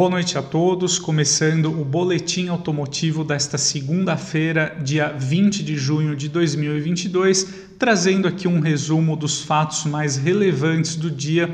Boa noite a todos, começando o boletim automotivo desta segunda-feira, dia 20 de junho de 2022, trazendo aqui um resumo dos fatos mais relevantes do dia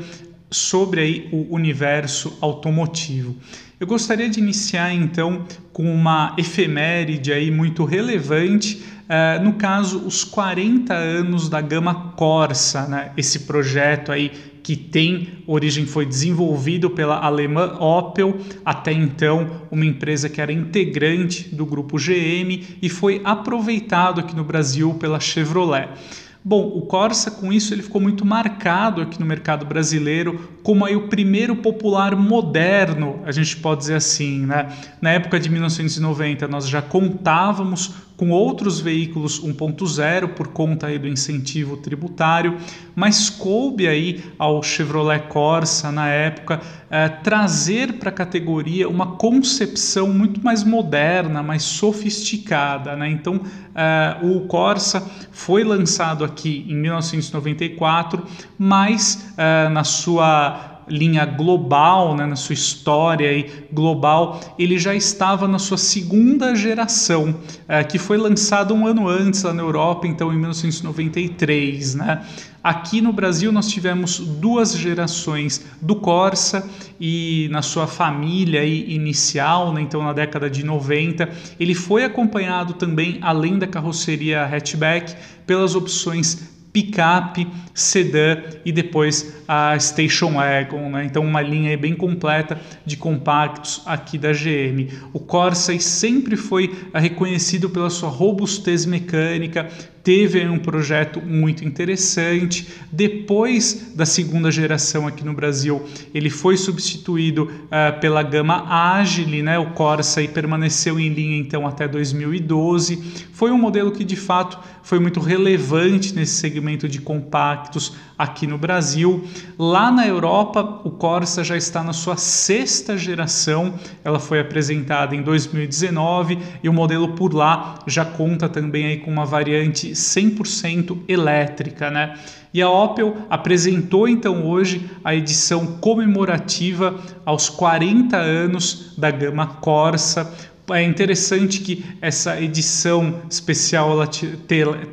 sobre aí o universo automotivo. Eu gostaria de iniciar então com uma efeméride aí muito relevante, uh, no caso os 40 anos da gama Corsa, né? Esse projeto aí que tem origem foi desenvolvido pela alemã Opel, até então uma empresa que era integrante do grupo GM e foi aproveitado aqui no Brasil pela Chevrolet. Bom, o Corsa com isso ele ficou muito marcado aqui no mercado brasileiro como aí o primeiro popular moderno, a gente pode dizer assim, né? Na época de 1990 nós já contávamos com outros veículos 1.0 por conta aí do incentivo tributário, mas coube aí ao Chevrolet Corsa na época eh, trazer para a categoria uma concepção muito mais moderna, mais sofisticada. Né? Então eh, o Corsa foi lançado aqui em 1994, mas eh, na sua linha global, né, na sua história aí, global, ele já estava na sua segunda geração, é, que foi lançado um ano antes lá na Europa, então em 1993. Né? Aqui no Brasil nós tivemos duas gerações do Corsa e na sua família inicial, né, então na década de 90, ele foi acompanhado também, além da carroceria hatchback, pelas opções picape, sedã e depois a Station Wagon, né? então uma linha bem completa de compactos aqui da GM. O Corsa sempre foi reconhecido pela sua robustez mecânica, teve um projeto muito interessante. Depois da segunda geração aqui no Brasil, ele foi substituído uh, pela gama Agile, né? O Corsa e permaneceu em linha então até 2012. Foi um modelo que de fato foi muito relevante nesse segmento de compactos aqui no Brasil. Lá na Europa, o Corsa já está na sua sexta geração. Ela foi apresentada em 2019 e o modelo por lá já conta também aí com uma variante 100% elétrica, né? E a Opel apresentou então hoje a edição comemorativa aos 40 anos da gama Corsa, é interessante que essa edição especial ela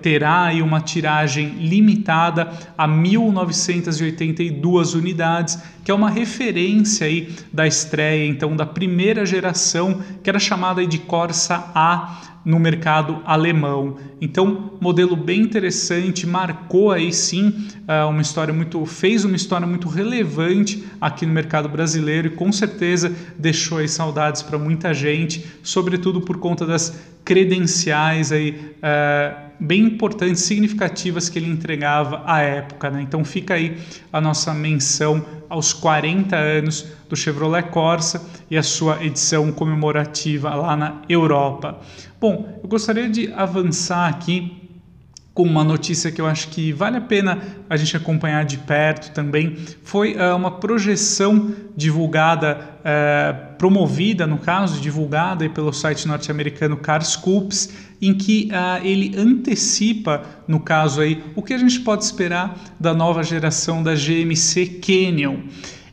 terá aí uma tiragem limitada a 1982 unidades, que é uma referência aí da estreia então da primeira geração, que era chamada de Corsa A no mercado alemão. Então, modelo bem interessante, marcou aí sim ah, uma história muito, fez uma história muito relevante aqui no mercado brasileiro e com certeza deixou aí saudades para muita gente, sobretudo por conta das credenciais aí uh, bem importantes, significativas que ele entregava à época. Né? Então fica aí a nossa menção aos 40 anos do Chevrolet Corsa e a sua edição comemorativa lá na Europa. Bom, eu gostaria de avançar aqui com uma notícia que eu acho que vale a pena a gente acompanhar de perto também. Foi uh, uma projeção divulgada, uh, promovida no caso, divulgada pelo site norte-americano Carscoops, em que uh, ele antecipa, no caso aí, o que a gente pode esperar da nova geração da GMC Canyon.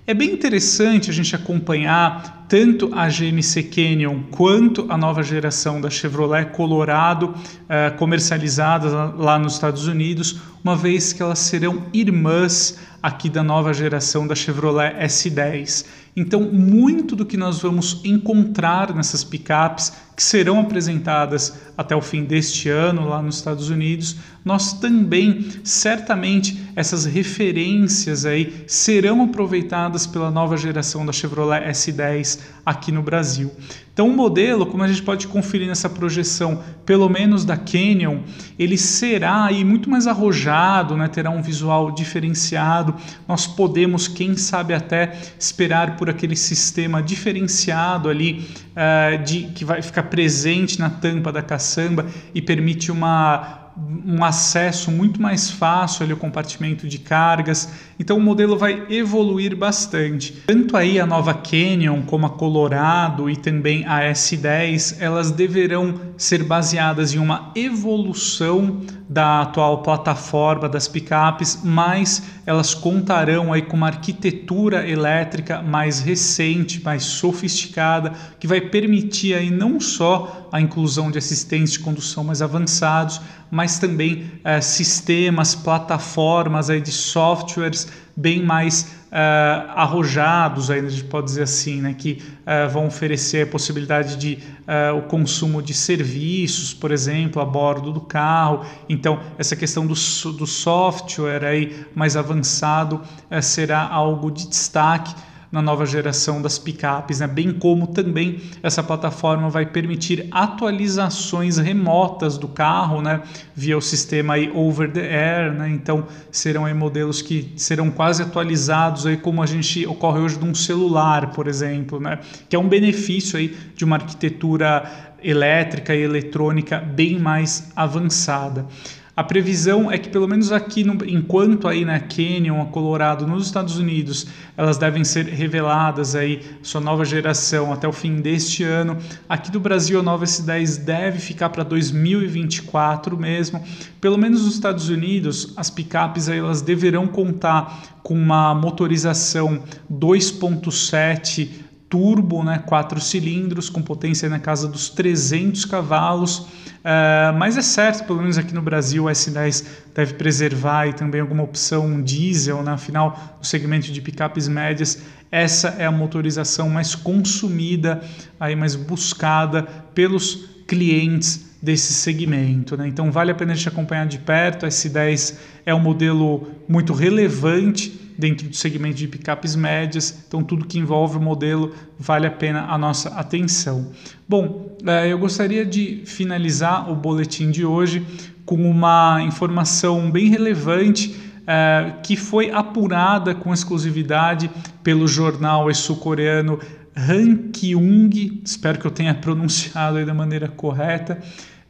É bem interessante a gente acompanhar tanto a GMC Canyon quanto a nova geração da Chevrolet Colorado uh, comercializadas lá nos Estados Unidos, uma vez que elas serão irmãs aqui da nova geração da Chevrolet S10. Então, muito do que nós vamos encontrar nessas picapes que serão apresentadas até o fim deste ano lá nos Estados Unidos, nós também certamente essas referências aí serão aproveitadas pela nova geração da Chevrolet S10 aqui no Brasil. Então, o modelo, como a gente pode conferir nessa projeção, pelo menos da Canyon, ele será aí muito mais arrojado, né? terá um visual diferenciado. Nós podemos, quem sabe, até esperar por aquele sistema diferenciado ali uh, de que vai ficar presente na tampa da caçamba e permite uma um acesso muito mais fácil ali ao compartimento de cargas. Então o modelo vai evoluir bastante. Tanto aí a nova Canyon como a Colorado e também a S10, elas deverão ser baseadas em uma evolução da atual plataforma das picapes, mas elas contarão aí com uma arquitetura elétrica mais recente, mais sofisticada, que vai permitir aí não só a inclusão de assistentes de condução mais avançados, mas também eh, sistemas, plataformas aí de softwares bem mais uh, arrojados, aí, a gente pode dizer assim, né, que uh, vão oferecer a possibilidade de uh, o consumo de serviços, por exemplo, a bordo do carro. Então, essa questão do, do software aí mais avançado será algo de destaque na nova geração das picapes, né? bem como também essa plataforma vai permitir atualizações remotas do carro, né? via o sistema aí over the air, né? então serão aí modelos que serão quase atualizados aí como a gente ocorre hoje de um celular, por exemplo, né? que é um benefício aí de uma arquitetura elétrica e eletrônica bem mais avançada. A previsão é que pelo menos aqui, no, enquanto aí na Canyon, a Colorado, nos Estados Unidos, elas devem ser reveladas aí sua nova geração até o fim deste ano. Aqui do Brasil a nova S10 deve ficar para 2024 mesmo. Pelo menos nos Estados Unidos, as picapes aí elas deverão contar com uma motorização 2.7 turbo, né, quatro cilindros, com potência na casa dos 300 cavalos. Uh, mas é certo, pelo menos aqui no Brasil, o S10 deve preservar e também alguma opção diesel, né? afinal, no segmento de picapes médias, essa é a motorização mais consumida, aí mais buscada pelos clientes desse segmento. Né? Então vale a pena a gente acompanhar de perto. O S10 é um modelo muito relevante dentro do segmento de picapes médias, então tudo que envolve o modelo vale a pena a nossa atenção. Bom, eh, eu gostaria de finalizar o boletim de hoje com uma informação bem relevante eh, que foi apurada com exclusividade pelo jornal sul-coreano Han Kyung, espero que eu tenha pronunciado da maneira correta,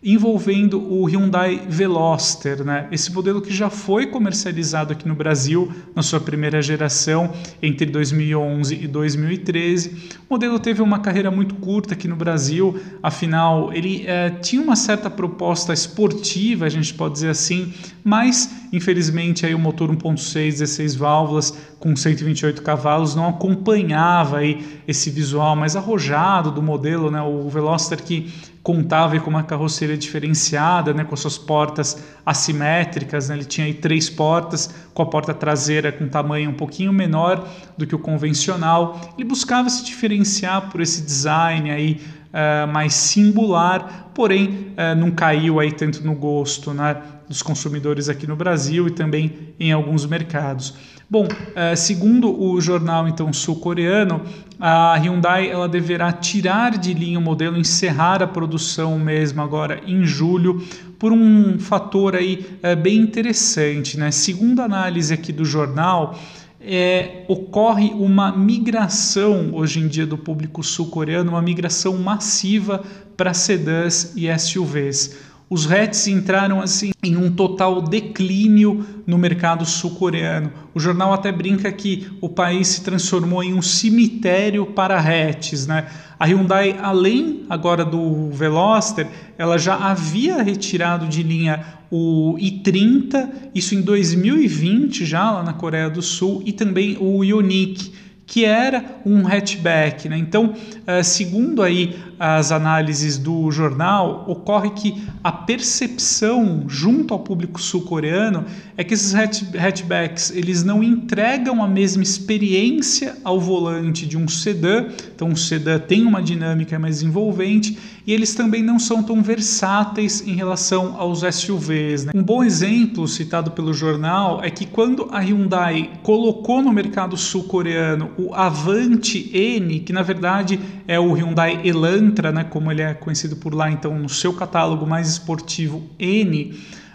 envolvendo o Hyundai Veloster, né? Esse modelo que já foi comercializado aqui no Brasil na sua primeira geração entre 2011 e 2013. O modelo teve uma carreira muito curta aqui no Brasil, afinal ele é, tinha uma certa proposta esportiva, a gente pode dizer assim, mas infelizmente aí o motor 1.6 16 válvulas com 128 cavalos não acompanhava aí esse visual mais arrojado do modelo, né? O Veloster que contava com uma carroceria diferenciada, né, com suas portas assimétricas. Né, ele tinha aí três portas, com a porta traseira com tamanho um pouquinho menor do que o convencional. Ele buscava se diferenciar por esse design aí uh, mais singular, porém uh, não caiu aí tanto no gosto né, dos consumidores aqui no Brasil e também em alguns mercados. Bom, uh, segundo o jornal então sul-coreano, a Hyundai ela deverá tirar de linha o modelo, encerrar a produção mesmo agora em julho, por um fator aí bem interessante, né? Segundo a análise aqui do jornal, é, ocorre uma migração hoje em dia do público sul-coreano, uma migração massiva para sedãs e SUVs os hatches entraram assim em um total declínio no mercado sul-coreano. O jornal até brinca que o país se transformou em um cemitério para hatches, né? A Hyundai, além agora do Veloster, ela já havia retirado de linha o i30, isso em 2020 já lá na Coreia do Sul, e também o Ioniq que era um hatchback. Né? Então, uh, segundo aí as análises do jornal, ocorre que a percepção junto ao público sul-coreano é que esses hatchbacks eles não entregam a mesma experiência ao volante de um sedã, então um sedã tem uma dinâmica mais envolvente e eles também não são tão versáteis em relação aos SUVs. Né? Um bom exemplo citado pelo jornal é que quando a Hyundai colocou no mercado sul-coreano o Avante N, que na verdade é o Hyundai Elantra, né, como ele é conhecido por lá, então no seu catálogo mais esportivo N,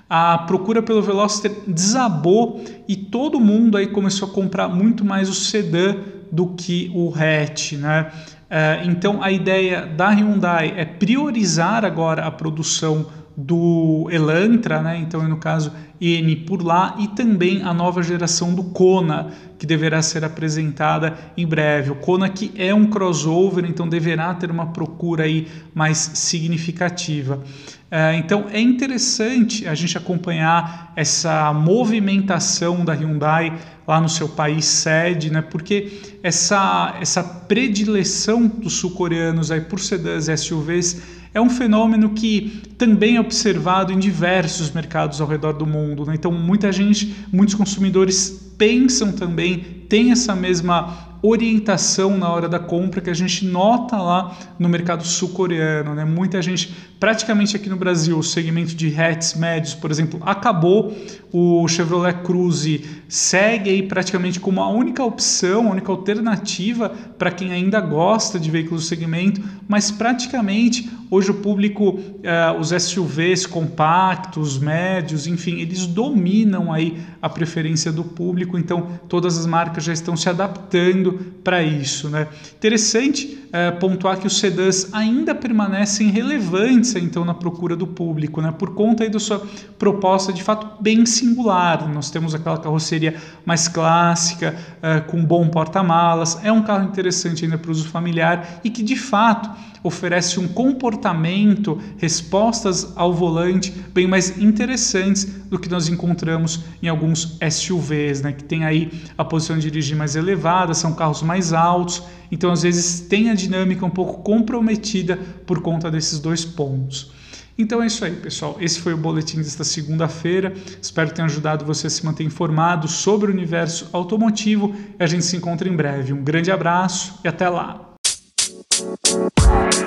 a procura pelo Veloster desabou e todo mundo aí começou a comprar muito mais o sedã do que o hatch, né? Uh, então a ideia da Hyundai é priorizar agora a produção do Elantra, né? então no caso EN por lá, e também a nova geração do Kona, que deverá ser apresentada em breve. O Kona que é um crossover, então deverá ter uma procura aí mais significativa. É, então é interessante a gente acompanhar essa movimentação da Hyundai lá no seu país sede, né? Porque essa, essa predileção dos sul-coreanos por sedãs e SUVs é um fenômeno que também é observado em diversos mercados ao redor do mundo. Né? Então, muita gente, muitos consumidores pensam também, têm essa mesma orientação na hora da compra que a gente nota lá no mercado sul-coreano. Né? Muita gente, praticamente aqui no Brasil, o segmento de hatches médios, por exemplo, acabou. O Chevrolet Cruze segue aí praticamente como a única opção, a única alternativa para quem ainda gosta de veículos do segmento, mas praticamente hoje o público, uh, os SUVs compactos, médios, enfim, eles dominam aí a preferência do público, então todas as marcas já estão se adaptando para isso. Né? Interessante é, pontuar que os sedãs ainda permanecem relevantes então na procura do público, né? por conta aí da sua proposta de fato bem singular. Nós temos aquela carroceria mais clássica, é, com bom porta-malas, é um carro interessante ainda para uso familiar e que de fato oferece um comportamento, respostas ao volante bem mais interessantes do que nós encontramos em alguns SUVs, né, que tem aí a posição de dirigir mais elevada, são carros mais altos, então às vezes tem a dinâmica um pouco comprometida por conta desses dois pontos. Então é isso aí, pessoal. Esse foi o boletim desta segunda-feira. Espero ter ajudado você a se manter informado sobre o universo automotivo. E a gente se encontra em breve. Um grande abraço e até lá. Bye.